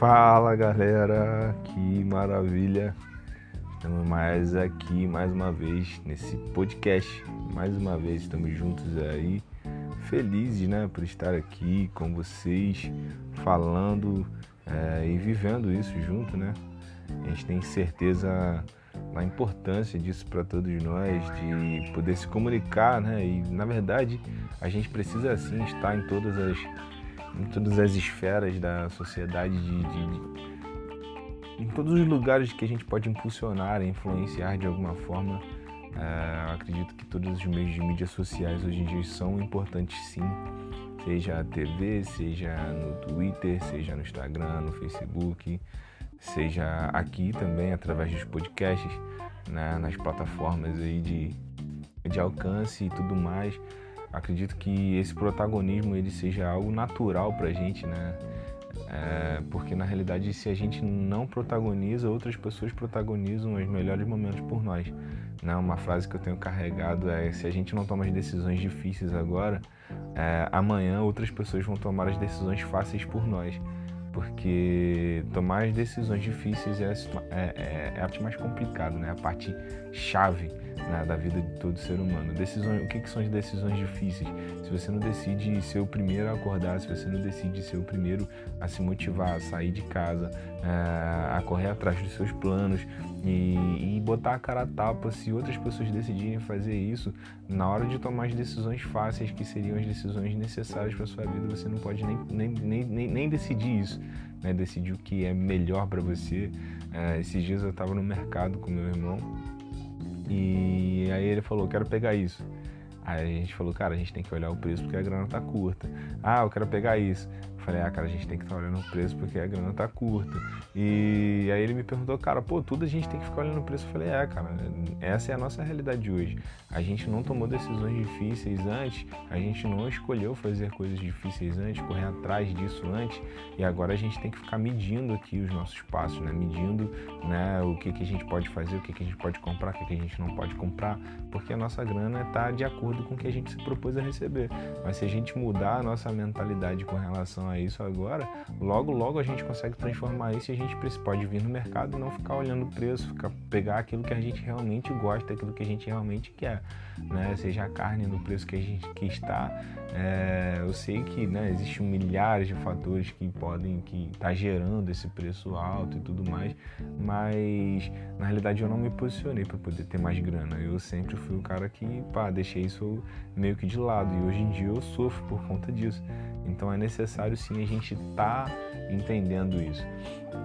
Fala galera, que maravilha! Estamos mais aqui mais uma vez nesse podcast. Mais uma vez estamos juntos aí, felizes né, por estar aqui com vocês, falando é, e vivendo isso junto, né? A gente tem certeza da importância disso para todos nós, de poder se comunicar, né? E na verdade a gente precisa assim estar em todas as em todas as esferas da sociedade, de, de, de, em todos os lugares que a gente pode impulsionar, influenciar de alguma forma. É, acredito que todos os meios de mídias sociais hoje em dia são importantes sim, seja a TV, seja no Twitter, seja no Instagram, no Facebook, seja aqui também através dos podcasts, né, nas plataformas aí de, de alcance e tudo mais acredito que esse protagonismo ele seja algo natural para a gente, né? É, porque na realidade, se a gente não protagoniza, outras pessoas protagonizam os melhores momentos por nós. Né? Uma frase que eu tenho carregado é: se a gente não toma as decisões difíceis agora, é, amanhã outras pessoas vão tomar as decisões fáceis por nós. Porque tomar as decisões difíceis é, é, é, é a parte mais complicada, né? a parte chave né, da vida de todo ser humano. Decisões, o que, que são as decisões difíceis? Se você não decide ser o primeiro a acordar, se você não decide ser o primeiro a se motivar, a sair de casa, é, a correr atrás dos seus planos e, e botar a cara a tapa, se outras pessoas decidirem fazer isso, na hora de tomar as decisões fáceis, que seriam as decisões necessárias para sua vida, você não pode nem, nem, nem, nem, nem decidir isso. Né, decidir o que é melhor para você. É, esses dias eu estava no mercado com meu irmão e aí ele falou, quero pegar isso. Aí a gente falou, cara, a gente tem que olhar o preço porque a grana tá curta. Ah, eu quero pegar isso. Falei, ah, cara, a gente tem que estar tá olhando o preço porque a grana tá curta. E aí ele me perguntou, cara, pô, tudo a gente tem que ficar olhando o preço. Eu falei, é, cara, essa é a nossa realidade de hoje. A gente não tomou decisões difíceis antes, a gente não escolheu fazer coisas difíceis antes, correr atrás disso antes, e agora a gente tem que ficar medindo aqui os nossos passos, né? Medindo né, o que, que a gente pode fazer, o que, que a gente pode comprar, o que, que a gente não pode comprar, porque a nossa grana está de acordo com o que a gente se propôs a receber. Mas se a gente mudar a nossa mentalidade com relação a isso agora, logo, logo a gente consegue transformar isso e a gente pode vir no mercado e não ficar olhando o preço, ficar, pegar aquilo que a gente realmente gosta, aquilo que a gente realmente quer, né? Seja a carne no preço que a gente que está. É, eu sei que né, existem milhares de fatores que podem, que tá gerando esse preço alto e tudo mais, mas na realidade eu não me posicionei para poder ter mais grana. Eu sempre fui o cara que, pá, deixei isso meio que de lado e hoje em dia eu sofro por conta disso. Então é necessário sim a gente estar tá entendendo isso.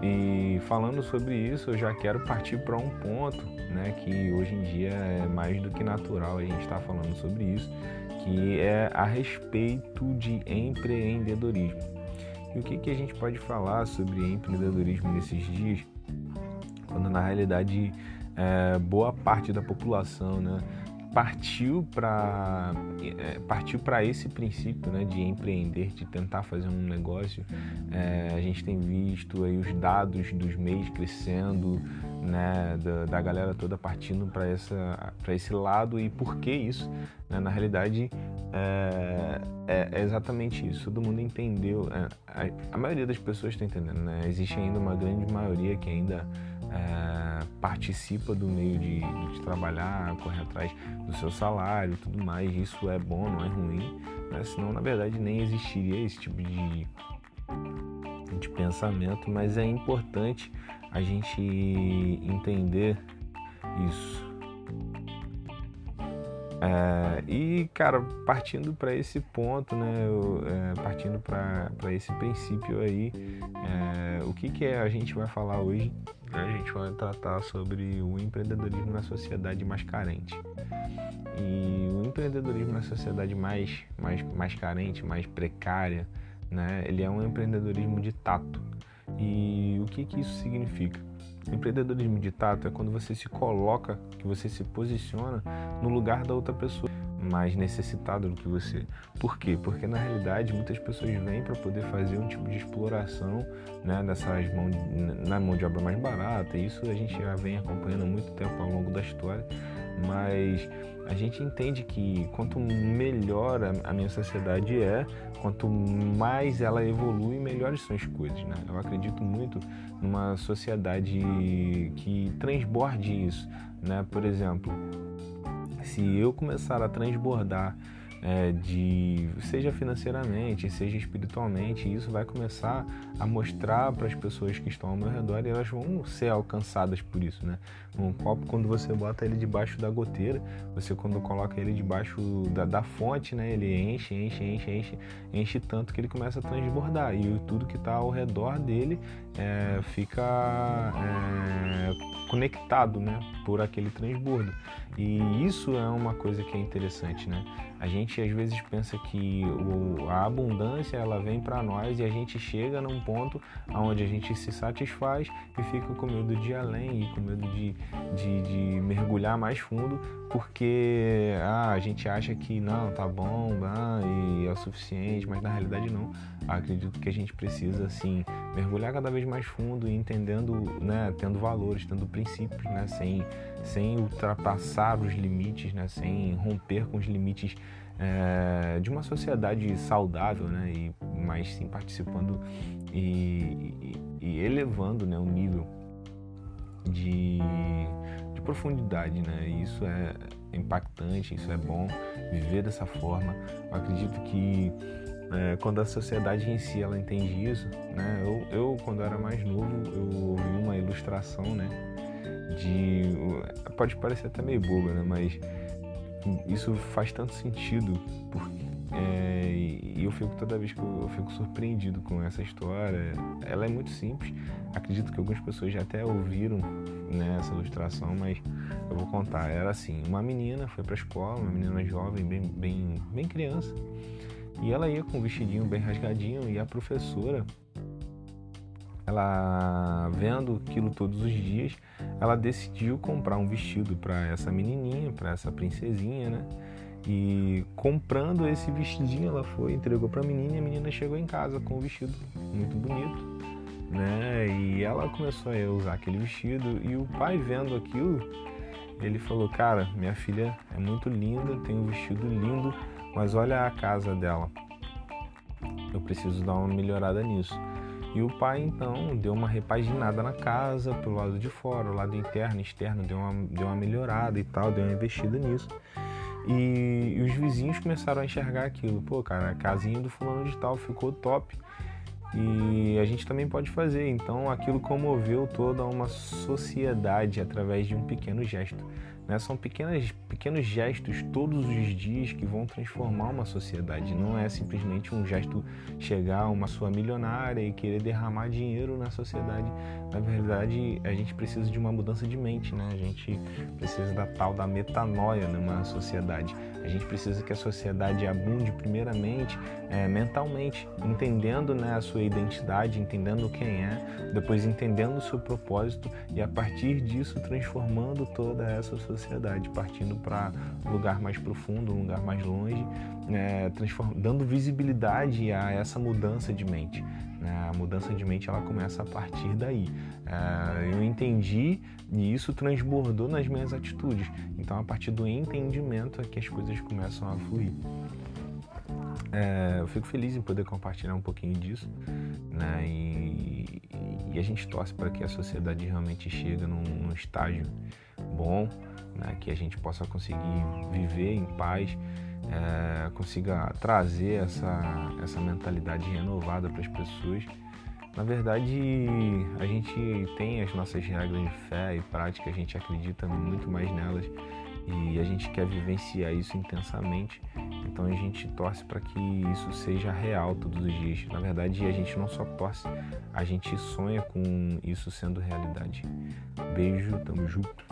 E falando sobre isso, eu já quero partir para um ponto, né, que hoje em dia é mais do que natural a gente estar tá falando sobre isso, que é a respeito de empreendedorismo. E o que, que a gente pode falar sobre empreendedorismo nesses dias, quando na realidade é, boa parte da população, né, partiu para é, partiu para esse princípio né, de empreender, de tentar fazer um negócio. É, a gente tem visto aí os dados dos MEIs crescendo, né, da, da galera toda partindo para esse lado e por que isso? Né? Na realidade é, é, é, exatamente isso. Todo mundo entendeu, é, a, a, maioria das pessoas está entendendo. Né? Existe ainda uma grande maioria que ainda é, participa do meio de, de, trabalhar, correr atrás do seu salário e tudo mais. Isso é bom, não é ruim, né? senão na verdade nem existiria esse tipo de, de pensamento, mas é importante a gente entender isso. É, e, cara, partindo para esse ponto, né, eu, é, partindo para esse princípio aí, é, o que, que é, a gente vai falar hoje a gente vai tratar sobre o empreendedorismo na sociedade mais carente. E o empreendedorismo na sociedade mais, mais, mais carente, mais precária, né, ele é um empreendedorismo de tato. E o que, que isso significa? Empreendedorismo de tato é quando você se coloca, que você se posiciona no lugar da outra pessoa mais necessitado do que você. Por quê? Porque na realidade muitas pessoas vêm para poder fazer um tipo de exploração né, dessas mão, na mão de obra mais barata. E isso a gente já vem acompanhando há muito tempo ao longo da história. Mas a gente entende que quanto melhor a minha sociedade é, quanto mais ela evolui, melhores são as coisas. Né? Eu acredito muito numa sociedade que transborde isso. Né? Por exemplo, se eu começar a transbordar é, de seja financeiramente, seja espiritualmente, isso vai começar a mostrar para as pessoas que estão ao meu redor e elas vão ser alcançadas por isso, né? Um copo quando você bota ele debaixo da goteira, você quando coloca ele debaixo da, da fonte, né? Ele enche, enche, enche, enche, enche tanto que ele começa a transbordar e tudo que está ao redor dele é, fica é, conectado, né? Por aquele transbordo. E isso é uma coisa que é interessante, né? A gente às vezes pensa que o, a abundância ela vem para nós e a gente chega num ponto onde a gente se satisfaz e fica com medo de ir além e com medo de, de, de mergulhar mais fundo porque ah, a gente acha que não, tá bom ah, e é o suficiente, mas na realidade não. Acredito que a gente precisa assim mergulhar cada vez mais fundo e entendendo, né, tendo valores, tendo princípios, né, sem, sem ultrapassar os limites, né, sem romper com os limites é, de uma sociedade saudável, né, e mas sim participando e, e, e elevando, né, o nível de, de profundidade, né, e isso é impactante, isso é bom viver dessa forma. Eu acredito que é, quando a sociedade em si ela entende isso, né? Eu, eu quando era mais novo eu ouvi uma ilustração, né? De pode parecer até meio boba, né? Mas isso faz tanto sentido porque é, e eu fico toda vez que eu, eu, fico surpreendido com essa história. Ela é muito simples. Acredito que algumas pessoas já até ouviram né, essa ilustração, mas eu vou contar. Era assim: uma menina foi para a escola, uma menina jovem, bem, bem, bem criança. E ela ia com um vestidinho bem rasgadinho e a professora, ela vendo aquilo todos os dias, ela decidiu comprar um vestido para essa menininha, para essa princesinha, né? E comprando esse vestidinho, ela foi, entregou para a menina e a menina chegou em casa com o vestido muito bonito, né? E ela começou a usar aquele vestido e o pai vendo aquilo, ele falou: "Cara, minha filha é muito linda, tem um vestido lindo, mas olha a casa dela. Eu preciso dar uma melhorada nisso. E o pai então deu uma repaginada na casa, pelo lado de fora, o lado interno, externo, deu uma, deu uma melhorada e tal, deu uma investida nisso. E, e os vizinhos começaram a enxergar aquilo. Pô, cara, a casinha do fulano de tal ficou top. E a gente também pode fazer. Então aquilo comoveu toda uma sociedade através de um pequeno gesto. Né? São pequenas, pequenos gestos todos os dias que vão transformar uma sociedade. Não é simplesmente um gesto chegar a uma sua milionária e querer derramar dinheiro na sociedade. Na verdade, a gente precisa de uma mudança de mente, né? A gente precisa da tal da metanoia numa sociedade. A gente precisa que a sociedade abunde primeiramente é, mentalmente, entendendo né, a sua identidade, entendendo quem é, depois entendendo o seu propósito e a partir disso transformando toda essa sociedade, partindo para um lugar mais profundo, um lugar mais longe, é, dando visibilidade a essa mudança de mente. Né? A mudança de mente ela começa a partir daí. É, eu entendi e isso transbordou nas minhas atitudes. Então, a partir do entendimento é que as coisas começam a fluir. É, eu fico feliz em poder compartilhar um pouquinho disso, né? E, e a gente torce para que a sociedade realmente chegue num, num estágio bom, né? que a gente possa conseguir viver em paz, é, consiga trazer essa, essa mentalidade renovada para as pessoas. Na verdade, a gente tem as nossas regras de fé e prática, a gente acredita muito mais nelas e a gente quer vivenciar isso intensamente. Então a gente torce para que isso seja real todos os dias. Na verdade, a gente não só torce, a gente sonha com isso sendo realidade. Beijo, tamo junto.